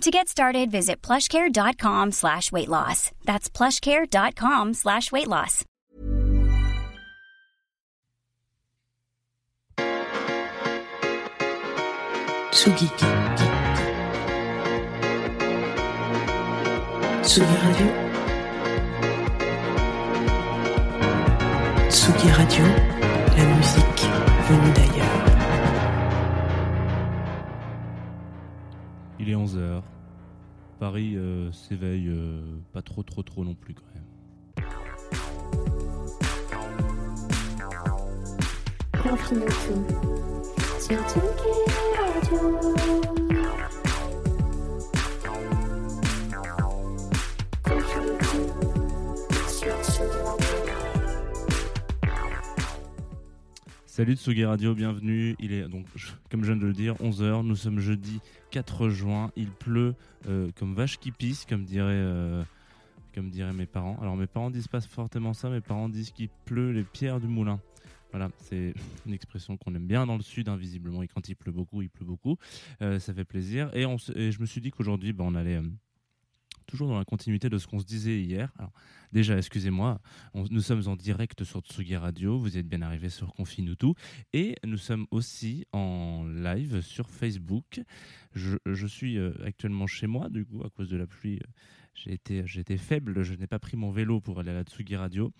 To get started, visit plushcare.com slash weight loss. That's plushcare.com slash weight loss. Tsugi. Tsugi Radio. Tsugi Radio, la musique venue d'ailleurs. Il est 11h. Paris euh, s'éveille euh, pas trop trop trop non plus quand même. Salut Tsugi Radio, bienvenue. Il est donc, comme je viens de le dire, 11h. Nous sommes jeudi 4 juin. Il pleut euh, comme vache qui pisse, comme dirait, euh, comme diraient mes parents. Alors mes parents disent pas fortement ça, mes parents disent qu'il pleut les pierres du moulin. Voilà, c'est une expression qu'on aime bien dans le sud, hein, visiblement. Et quand il pleut beaucoup, il pleut beaucoup. Euh, ça fait plaisir. Et, je me suis dit qu'aujourd'hui, bah, on allait toujours dans la continuité de ce qu'on se disait hier. Déjà, excusez-moi, nous sommes en direct sur Tsugi Radio. Vous êtes bien arrivés sur Confine tout. Et nous sommes aussi en live sur Facebook. Je, je suis euh, actuellement chez moi, du coup, à cause de la pluie. euh, J'ai été, été faible, je n'ai pas pris mon vélo pour aller à la Tsugi Radio.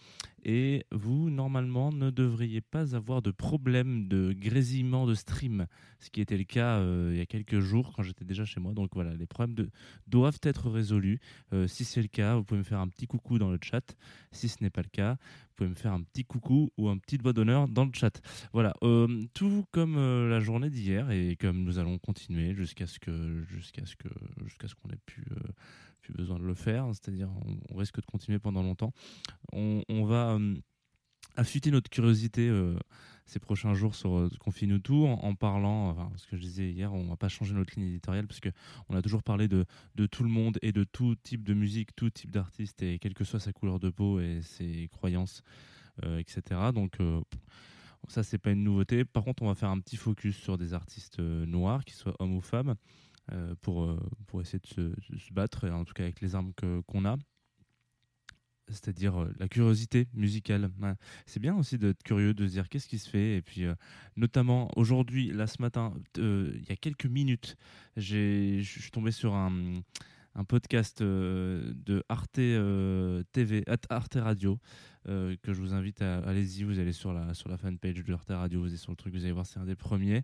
Et vous, normalement, ne devriez pas avoir de problème de grésillement de stream, ce qui était le cas euh, il y a quelques jours quand j'étais déjà chez moi. Donc voilà, les problèmes doivent être résolus. Euh, si c'est le cas, vous pouvez me faire un petit coucou dans le chat. Si ce n'est pas le cas, vous pouvez me faire un petit coucou ou un petit doigt d'honneur dans le chat. Voilà, euh, tout comme la journée d'hier et comme nous allons continuer jusqu'à ce qu'on ait euh, plus besoin de le faire, c'est-à-dire on, risque de continuer pendant longtemps. On, va euh, affûter notre curiosité euh, ces prochains jours sur euh, Confine-nous tout en, parlant, enfin, ce que je disais hier, on va pas changer notre ligne éditoriale parce que on a toujours parlé de, tout le monde et de tout type de musique, tout type d'artiste et quelle que soit sa couleur de peau et ses croyances, euh, etc. Donc euh, ça c'est pas une nouveauté. Par contre, on va faire un petit focus sur des artistes euh, noirs, qu'ils soient hommes ou femmes, euh, pour, euh, pour essayer de se, battre, en tout cas avec les armes qu'on a. C'est-à-dire euh, la curiosité musicale. C'est bien aussi d'être curieux, de se dire qu'est-ce qui se fait. Et puis, euh, notamment aujourd'hui, là ce matin, euh, il y a quelques minutes, je suis tombé sur un, un podcast euh, de Arte euh, TV, Arte Radio, euh, que je vous invite à allez-y, vous allez sur la sur la fanpage de Arte Radio, vous allez sur le truc, vous allez voir, c'est un des premiers.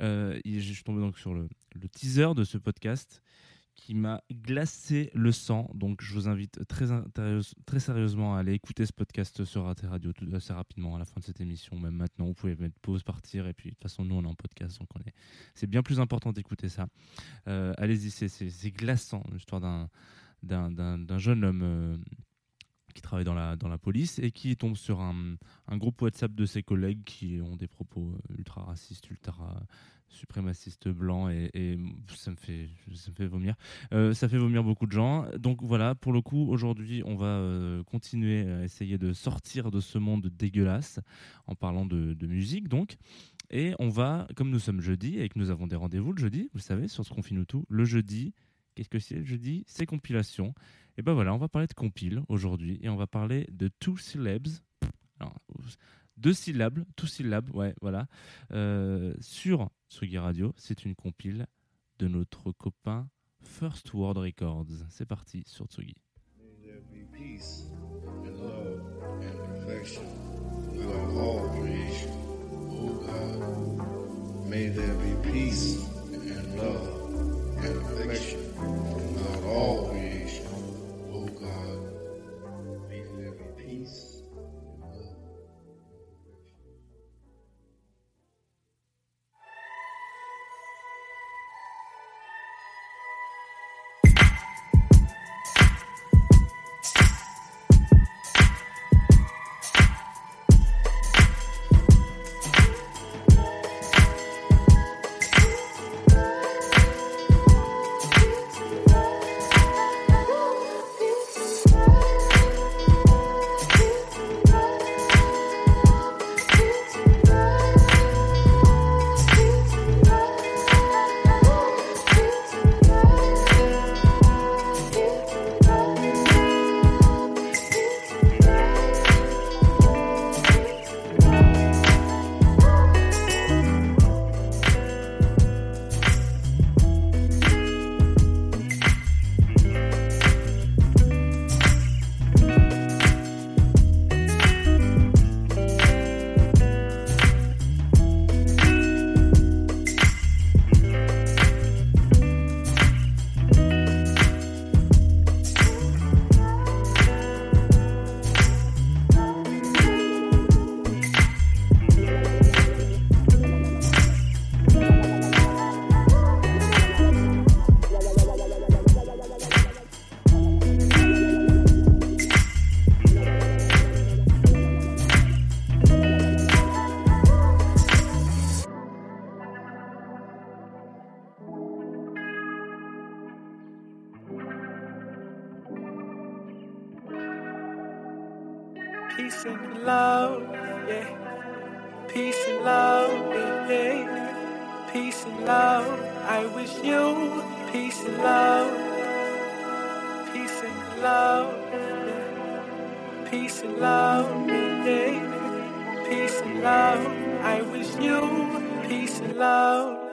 Je suis tombé donc sur le teaser de ce podcast qui m'a glacé le sang. Donc je vous invite très, sérieusement à aller écouter ce podcast sur Arte Radio tout, assez rapidement à la fin de cette émission, même maintenant. Vous pouvez mettre pause, partir, et puis de toute façon nous on est en podcast, donc on est. C'est bien plus important d'écouter ça. Euh, Allez-y, c'est- glaçant, l'histoire d'un d'un jeune homme. euh, qui travaille dans la, dans la police et qui tombe sur un, un groupe WhatsApp de ses collègues qui ont des propos euh, ultra racistes, ultra suprémacistes blancs et, ça, me fait, ça me fait vomir. Euh, ça fait vomir beaucoup de gens. Donc voilà, pour le coup, aujourd'hui, on va euh, continuer à essayer de sortir de ce monde dégueulasse en parlant de, de musique donc. Et on va, comme nous sommes jeudi et que nous avons des rendez-vous le jeudi, vous savez, sur ce qu'on finit tout, le jeudi, qu'est-ce que c'est? Le jeudi C'est compilation. Et ben voilà, on va parler de compile aujourd'hui et on va parler de Two Syllabs. Alors, deux syllabes, Two Syllabes, ouais, voilà. Euh, sur Tsugi Radio, c'est une compile de notre copain First World Records. C'est parti sur Tsugi. Peace and love, yeah. Peace and love, yeah. Peace and love. I wish you peace and love. Peace and love, yeah. Peace and love, yeah. Peace and love. I wish you peace and love.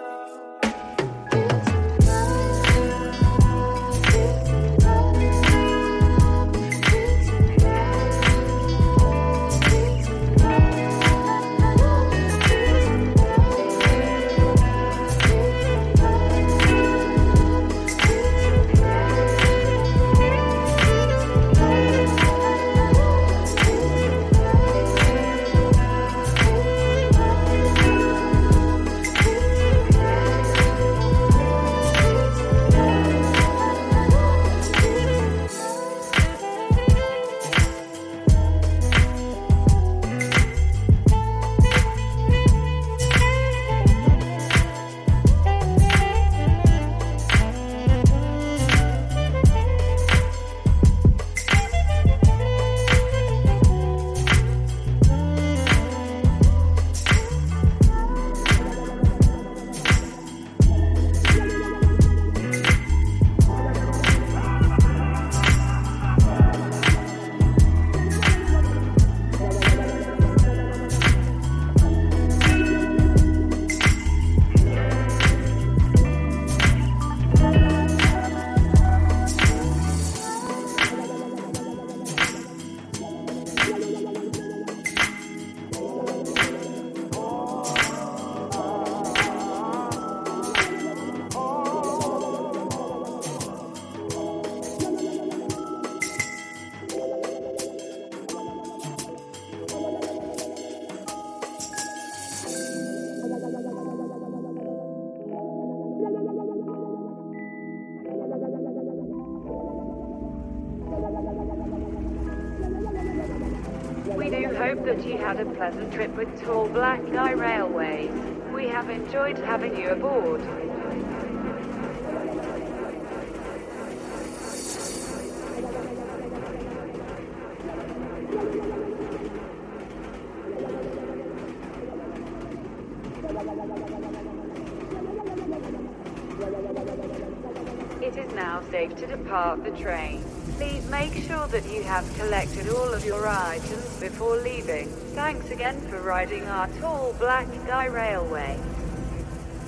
Safe to depart the train. Please make sure that you have collected all of your items before leaving. Thanks again for riding our tall black guy railway.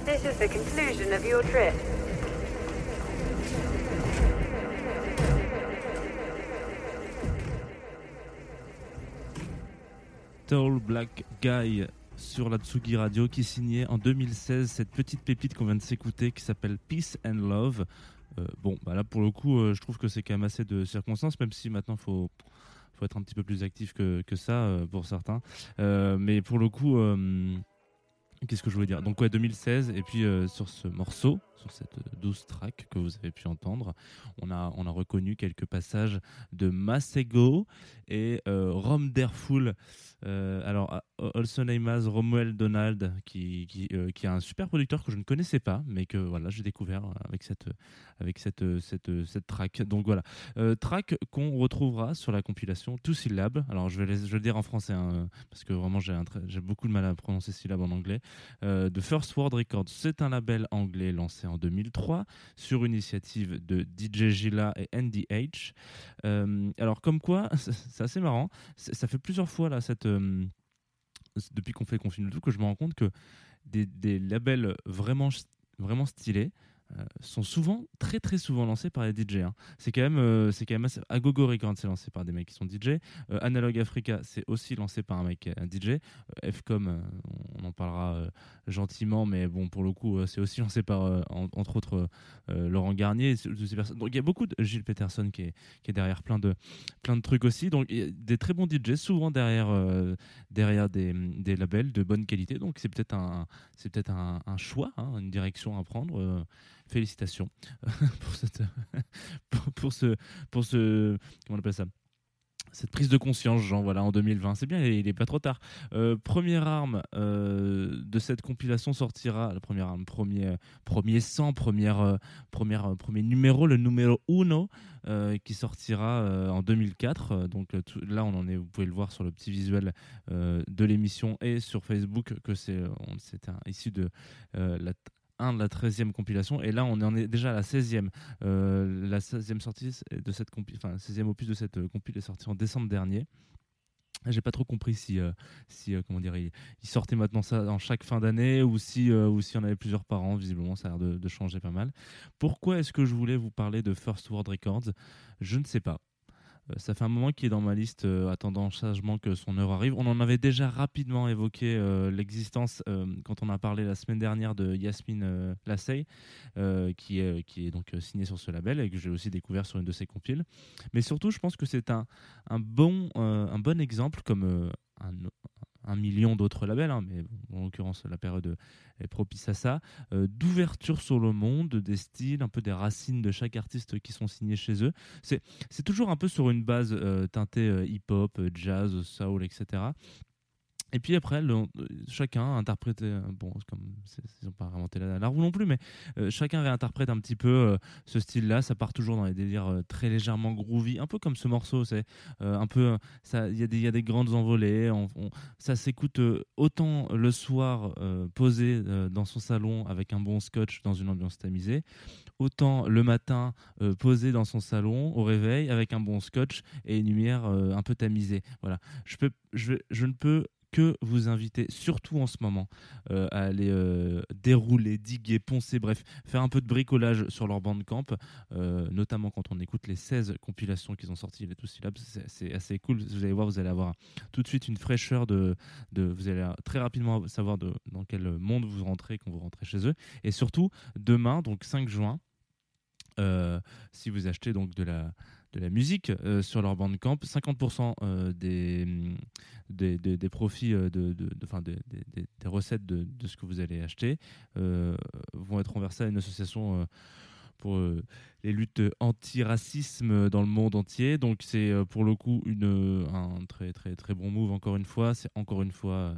This is the conclusion of your trip. Tall Black Guy sur la Tsugi Radio qui signait en 2016 cette petite pépite qu'on vient de s'écouter qui s'appelle Peace and Love. Euh, bon, bah là pour le coup, euh, je trouve que c'est quand même assez de circonstances, même si maintenant faut faut être un petit peu plus actif que, que ça euh, pour certains. Mais pour le coup, qu'est-ce que je voulais dire? Donc ouais, 2016 et puis sur ce morceau, sur cette douce track que vous avez pu entendre, on a on a reconnu quelques passages de Masego et euh, Rom Derful. Euh, alors, also name as Romuald Donald, qui, qui, euh, qui est un super producteur que je ne connaissais pas, mais que voilà, j'ai découvert avec cette, avec cette, cette, cette track. Donc voilà, track qu'on retrouvera sur la compilation Two Syllabes. Alors, je vais, je vais le dire en français, hein, parce que vraiment, j'ai beaucoup de mal à prononcer syllabes en anglais. The First World Records, c'est un label anglais lancé en 2003 sur initiative de DJ Gila et NDH. Euh, alors, comme quoi, c'est assez marrant. Ça fait plusieurs fois là euh, depuis qu'on fait Confine le tout que je me rends compte que des, des labels vraiment vraiment stylés sont souvent très très souvent lancés par les DJ. hein. C'est quand même euh, c'est quand même assez... Agogo Records c'est lancé par des mecs qui sont DJ. Euh, Analog Africa c'est aussi lancé par un mec un DJ. Euh, Fcom euh, on en parlera euh, gentiment mais bon pour le coup euh, c'est aussi lancé par euh, en- entre autres euh, Laurent Garnier. Donc il y a beaucoup de Gilles Peterson qui est, qui est derrière plein de plein de trucs aussi. Donc y a des très bons DJ souvent derrière euh, derrière des, des labels de bonne qualité. Donc c'est peut-être un, un, un choix, hein, une direction à prendre. Félicitations pour, cette, ce, pour ce, comment on appelle ça? Cette prise de conscience, Jean, voilà, en 2020. C'est bien, il n'est pas trop tard. Euh, première arme euh, de cette compilation sortira, la première arme, premier, premier sang, première, euh, première, premier numéro, le numéro uno, qui sortira en 2004. Donc là, on en est, vous pouvez le voir sur le petit visuel de l'émission et sur Facebook, que c'est c'est issu de la de la 13e compilation et là on en est déjà à la 16e euh, la 16e sortie de cette compi- enfin 16e opus de cette euh, compil est sorti en décembre dernier j'ai pas trop compris si, euh, si comment dire, il, sortait maintenant ça en chaque fin d'année ou si ou si on avait plusieurs par an. Visiblement, ça a l'air de, de changer pas mal. Pourquoi est-ce que je voulais vous parler de First World Records? Je ne sais pas. Ça fait un moment qu'il est dans ma liste, euh, attendant sagement que son heure arrive. On en avait déjà rapidement évoqué euh, l'existence euh, quand on a parlé la semaine dernière de Yasmine Lassay, qui, est, donc signée sur ce label et que j'ai aussi découvert sur une de ses compiles. Mais surtout, je pense que c'est un, bon, exemple, comme un million d'autres labels, hein, mais en l'occurrence, la période est propice à ça, euh, d'ouverture sur le monde, des styles, un peu des racines de chaque artiste qui sont signés chez eux. C'est toujours un peu sur une base euh, teintée euh, hip-hop, jazz, soul, etc. Et puis après, le- chacun a interprété, euh, bon, comme ils n'ont pas inventé la, la roue non plus, mais euh, chacun réinterprète un petit peu euh, ce style-là. Ça part toujours dans les délires euh, très légèrement groovy, un peu comme ce morceau. C'est euh, un peu, il y, a des- grandes envolées. ça s'écoute euh, autant le soir euh, posé euh, dans son salon avec un bon scotch dans une ambiance tamisée, autant le matin euh, posé dans son salon au réveil avec un bon scotch et une lumière euh, un peu tamisée. Voilà. Je ne peux que vous inviter, surtout en ce moment, euh, à aller euh, dérouler, diguer, poncer, bref, faire un peu de bricolage sur leur bandcamp, euh, notamment quand on écoute les 16 compilations qu'ils ont sorties, les tous syllabes, c'est assez cool. Vous allez voir, vous allez avoir tout de suite une fraîcheur de, vous allez très rapidement savoir dans quel monde vous rentrez quand vous rentrez chez eux. Et surtout, demain, donc 5 juin, euh, si vous achetez donc de la de la musique euh, sur leur bandcamp, 50% euh, des, hum, des, des, des profits, euh, de, de, des, des- recettes de, de ce que vous allez acheter vont être renversées à une association pour les luttes anti-racisme dans le monde entier. Donc c'est pour le coup une, un très très très bon move encore une fois. C'est encore une fois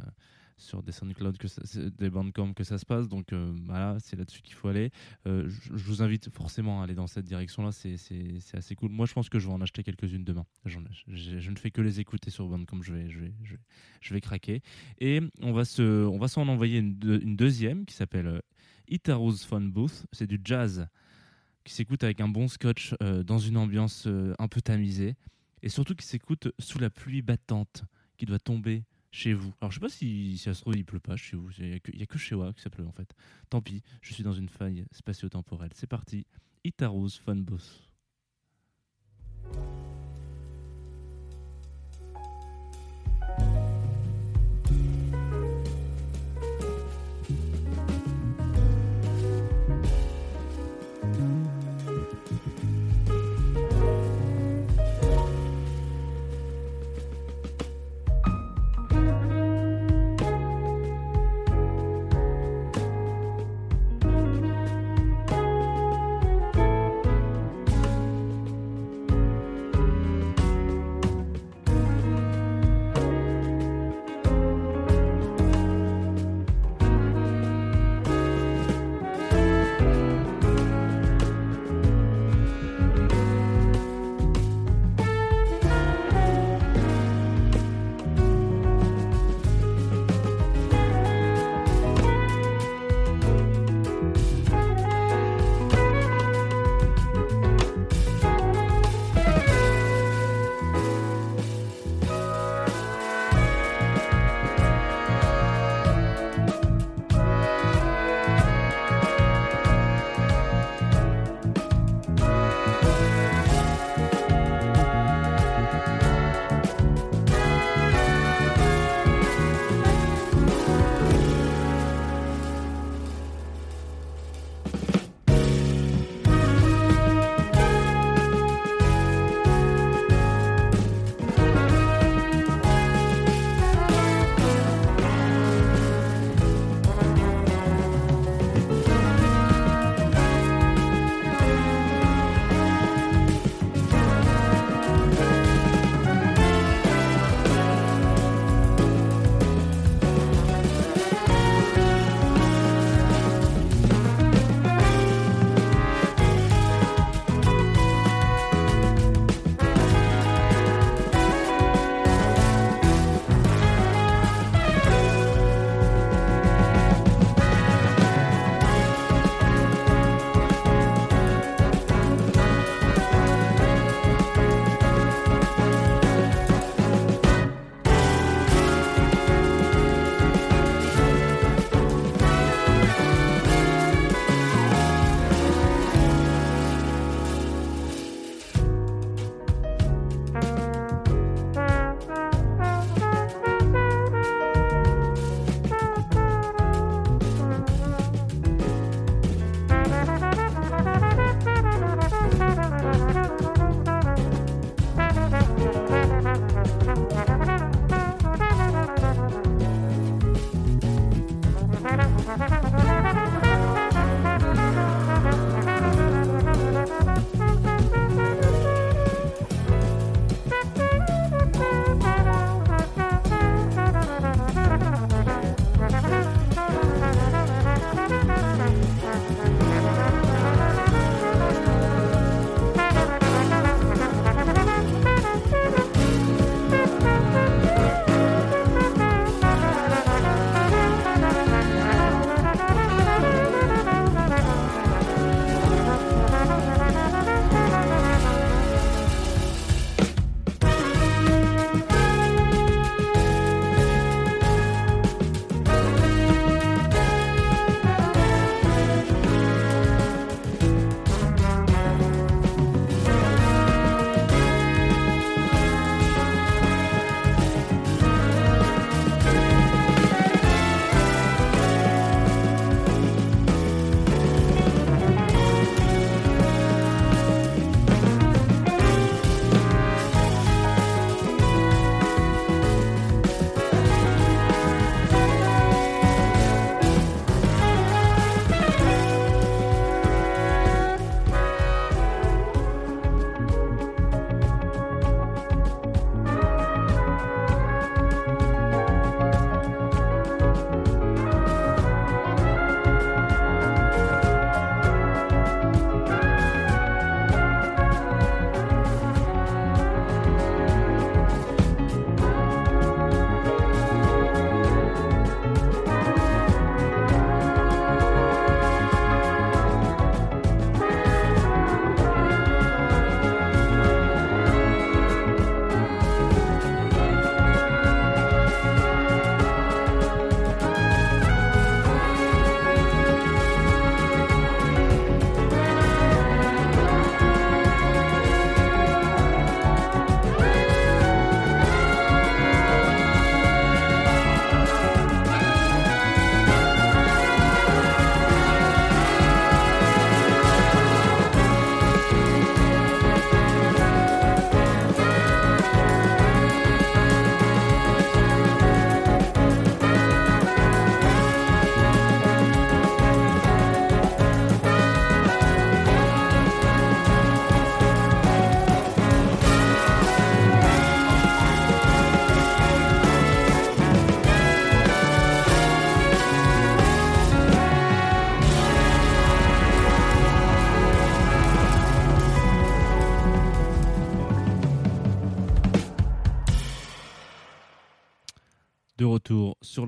sur des SoundCloud, que ça- des Bandcamp que ça se passe. Donc euh, voilà, c'est là-dessus qu'il faut aller. Euh, je, vous invite forcément à aller dans cette direction-là. C'est, assez cool. Moi, je pense que je vais en acheter quelques-unes demain. Je, ne fais que les écouter sur Bandcamp. Je vais, je vais, je vais, je vais craquer. Et on va se, s'en envoyer une, deux- une deuxième qui s'appelle euh, Itaru's Fun Booth. C'est du jazz qui s'écoute avec un bon scotch dans une ambiance un peu tamisée et surtout qui s'écoute sous la pluie battante qui doit tomber chez vous. Alors je sais pas si, si ça se il pleut pas chez vous, il y, a que- chez moi que ça pleut en fait. Tant pis, je suis dans une faille spatio-temporelle. C'est parti, Itaru's Fun Booth.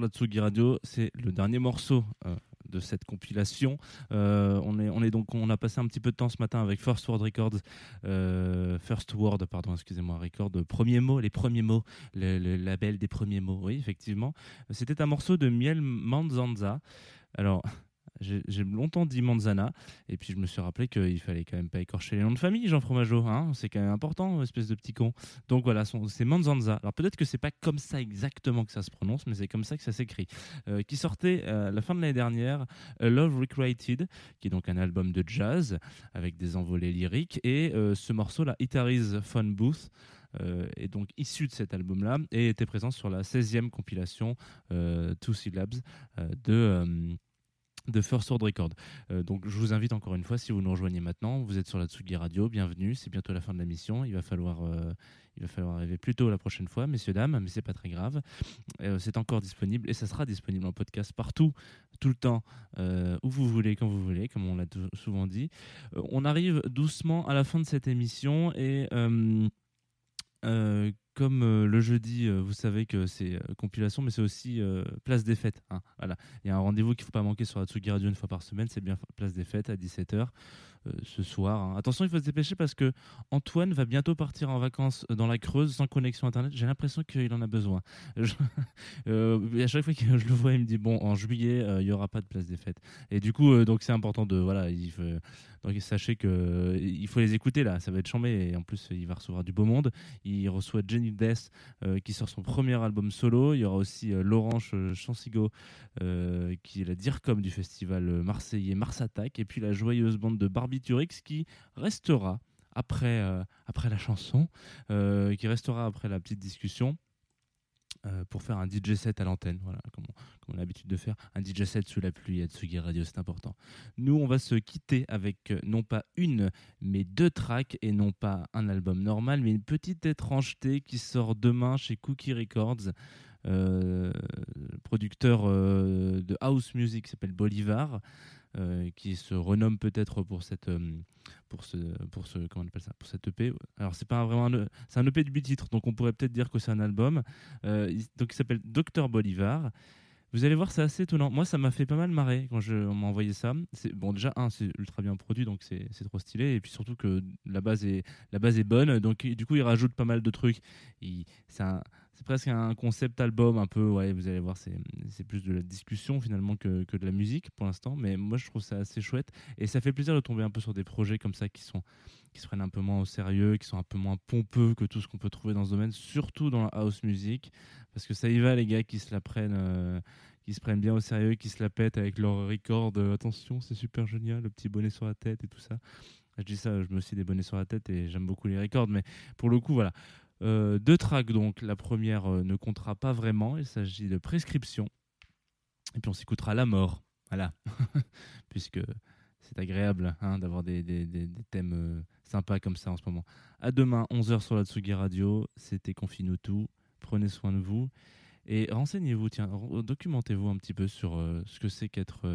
La Tsugi Radio, c'est le dernier morceau euh, de cette compilation. Euh, on, est, on est donc, on a passé un petit peu de temps ce matin avec First Word Records, euh, First Word, pardon, excusez-moi, Record, premiers mots, les premiers mots, le, le label des premiers mots, oui, effectivement. C'était un morceau de Miel Manzanza. Alors, j'ai longtemps dit Manzana, et puis je me suis rappelé qu'il fallait quand même pas écorcher les noms de famille, Jean Fromageau, hein c'est quand même important, espèce de petit con. Donc voilà, c'est Manzanza. Alors peut-être que c'est pas comme ça exactement que ça se prononce, mais c'est comme ça que ça s'écrit. Euh, qui sortait euh, la fin de l'année dernière, A Love Recreated, qui est donc un album de jazz avec des envolées lyriques, et euh, ce morceau-là, Itari's Fun Booth. est donc issu de cet album-là et était présent sur la 16e compilation Two Syllabs de, de First Word Record. Euh, donc je vous invite encore une fois, si vous nous rejoignez maintenant, vous êtes sur la Tsugi Radio, bienvenue, c'est bientôt la fin de la mission, il va falloir, euh, il va falloir arriver plus tôt la prochaine fois, messieurs, dames, mais c'est pas très grave. Euh, c'est encore disponible et ça sera disponible en podcast partout, tout le temps, où vous voulez, quand vous voulez, comme on l'a souvent dit. On arrive doucement à la fin de cette émission et... comme euh, le jeudi, euh, vous savez que c'est euh, compilation, mais c'est aussi place des fêtes. hein. Voilà. Il y a un rendez-vous qu'il ne faut pas manquer sur la Tsugi Radio une fois par semaine, c'est bien place des fêtes à 17h ce soir. hein. Attention, il faut se dépêcher parce que Antoine va bientôt partir en vacances dans la Creuse sans connexion internet. J'ai l'impression qu'il en a besoin. À chaque fois que je le vois, il me dit bon, en juillet, il y aura pas de place des fêtes. Et du coup, donc c'est important de voilà, il faut, donc sachez que euh, il faut les écouter là, ça va être chambé et en plus il va recevoir du beau monde. Il reçoit Jenny Euh, qui sort son premier album solo. Il y aura aussi euh, Laurence euh, Chansigo qui est la DIRCOM du festival marseillais Mars Attack et puis la joyeuse bande de Barbiturix qui restera après, après la chanson, qui restera après la petite discussion. Euh, pour faire un DJ set à l'antenne, voilà, comme on, a l'habitude de faire, un DJ set sous la pluie à Tsugi Radio, c'est important. Nous, on va se quitter avec euh, non pas une, mais deux tracks et non pas un album normal, mais une petite étrangeté qui sort demain chez Cookie Records. Euh, producteur euh, de house music s'appelle Bolivar, euh, qui se renomme peut-être pour cette euh, pour ce pour ce comment on appelle ça pour cette EP. Alors c'est pas vraiment un, c'est un EP de 8 titres, donc on pourrait peut-être dire que c'est un album. Euh, donc il s'appelle Docteur Bolivar. Vous allez voir, c'est assez étonnant. Moi, ça m'a fait pas mal marrer quand je, on m'a envoyé ça. Bon, déjà, un, c'est ultra bien produit, donc c'est, trop stylé. Et puis surtout que la base est, la base est bonne. Donc, du coup, il rajoute pas mal de trucs. C'est, un- c'est presque un concept album, un peu. Ouais, vous allez voir, c'est, plus de la discussion finalement que, de la musique pour l'instant. Mais moi, je trouve ça assez chouette. Et ça fait plaisir de tomber un peu sur des projets comme ça qui sont qui se prennent un peu moins au sérieux, qui sont un peu moins pompeux que tout ce qu'on peut trouver dans ce domaine, surtout dans la house music, parce que ça y va les gars qui se la prennent, euh, qui se prennent bien au sérieux, qui se la pètent avec leur record. euh, attention, c'est super génial, le petit bonnet sur la tête et tout ça. Je dis ça, je me aussi des bonnets sur la tête et j'aime beaucoup les records, mais pour le coup, voilà. Euh, deux tracks donc, la première euh, ne comptera pas vraiment, il s'agit de prescription, et puis on s'écoutera la mort, voilà, puisque c'est agréable hein, d'avoir des, des- des- thèmes euh, sympas comme ça en ce moment. À demain, 11h sur la Tsugi Radio. C'était Confine tout. Prenez soin de vous. Et renseignez-vous, tiens, documentez-vous un petit peu sur ce que c'est qu'être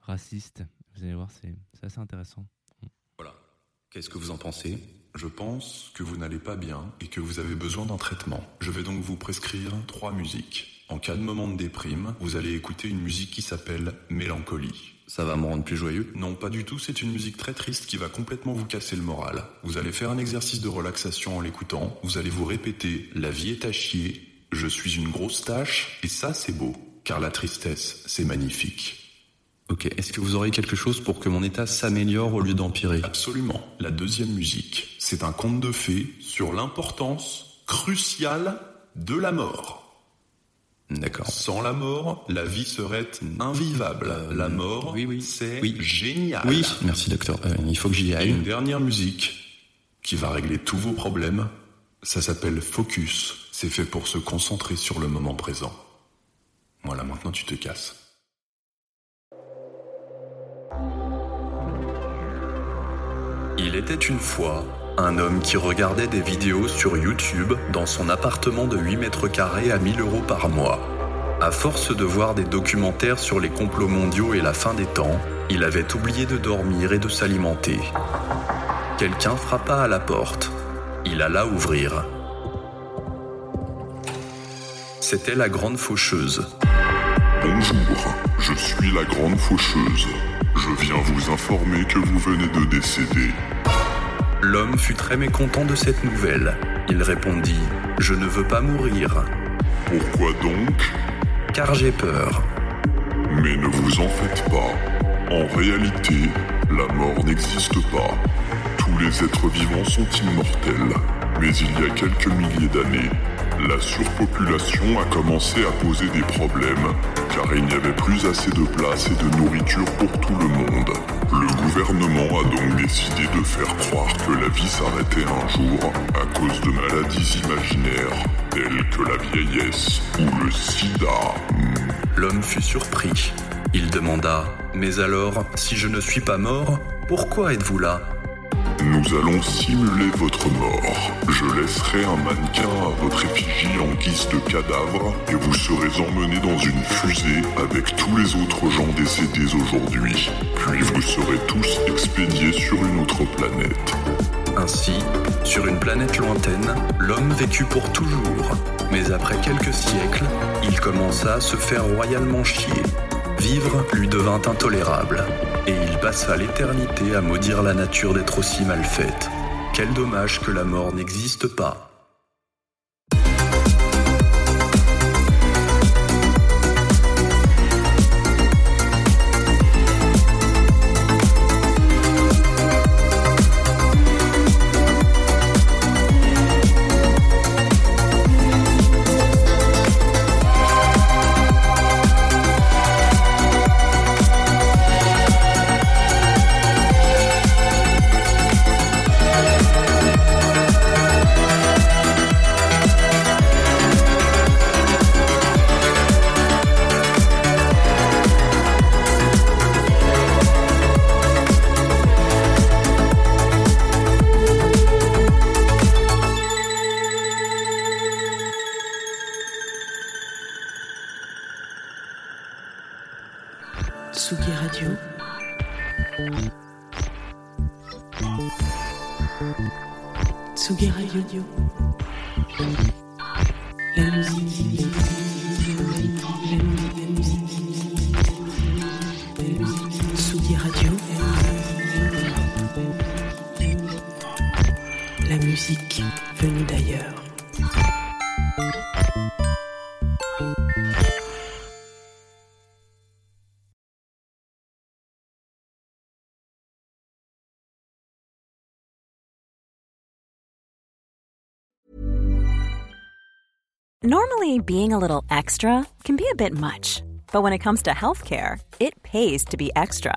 raciste. Vous allez voir, c'est assez intéressant. Voilà. Qu'est-ce que vous en pensez? Je pense que vous n'allez pas bien et que vous avez besoin d'un traitement. Je vais donc vous prescrire trois musiques. En cas de moment de déprime, vous allez écouter une musique qui s'appelle Mélancolie. Ça va me rendre plus joyeux Non, pas du tout, c'est une musique très triste qui va complètement vous casser le moral. Vous allez faire un exercice de relaxation en l'écoutant, vous allez vous répéter « La vie est à chier, je suis une grosse tâche, et ça c'est beau, car la tristesse, c'est magnifique ». Ok, est-ce que vous aurez quelque chose pour que mon état s'améliore au lieu d'empirer Absolument. La deuxième musique, c'est un conte de fées sur l'importance cruciale de la mort. D'accord. Sans la mort, la vie serait invivable. la mort, oui, oui. c'est génial. Oui, merci docteur. Euh, il faut que j'y aille. Une dernière musique qui va régler tous vos problèmes. Ça s'appelle Focus. C'est fait pour se concentrer sur le moment présent. Voilà, maintenant tu te casses. Il était une fois un homme qui regardait des vidéos sur YouTube dans son appartement de 8 mètres carrés à 1000 euros par mois. À force de voir des documentaires sur les complots mondiaux et la fin des temps, il avait oublié de dormir et de s'alimenter. Quelqu'un frappa à la porte. Il alla ouvrir. C'était la grande faucheuse. Bonjour, je suis la grande faucheuse. Je viens vous informer que vous venez de décéder. L'homme fut très mécontent de cette nouvelle. Il répondit ⁇ Je ne veux pas mourir. Pourquoi donc? Car j'ai peur. Mais ne vous en faites pas. En réalité, la mort n'existe pas. Tous les êtres vivants sont immortels. Mais il y a quelques milliers d'années, la surpopulation a commencé à poser des problèmes, car il n'y avait plus assez de place et de nourriture pour tout le monde. Le gouvernement a donc décidé de faire croire que la vie s'arrêtait un jour à cause de maladies imaginaires, telles que la vieillesse ou le sida. L'homme fut surpris. Il demanda ⁇ Mais alors, si je ne suis pas mort, pourquoi êtes-vous là ?⁇ Nous allons simuler votre mort. Je laisserai un mannequin à votre effigie en guise de cadavre et vous serez emmené dans une fusée avec tous les autres gens décédés aujourd'hui. Puis vous serez tous expédiés sur une autre planète. Ainsi, sur une planète lointaine, l'homme vécut pour toujours. Mais après quelques siècles, il commença à se faire royalement chier. Vivre lui devint intolérable, et il passa l'éternité à maudire la nature d'être aussi mal faite. Quel dommage que la mort n'existe pas. Musique venue d'ailleurs. Normally, being a little extra can be a bit much, but when it comes to healthcare, it pays to be extra.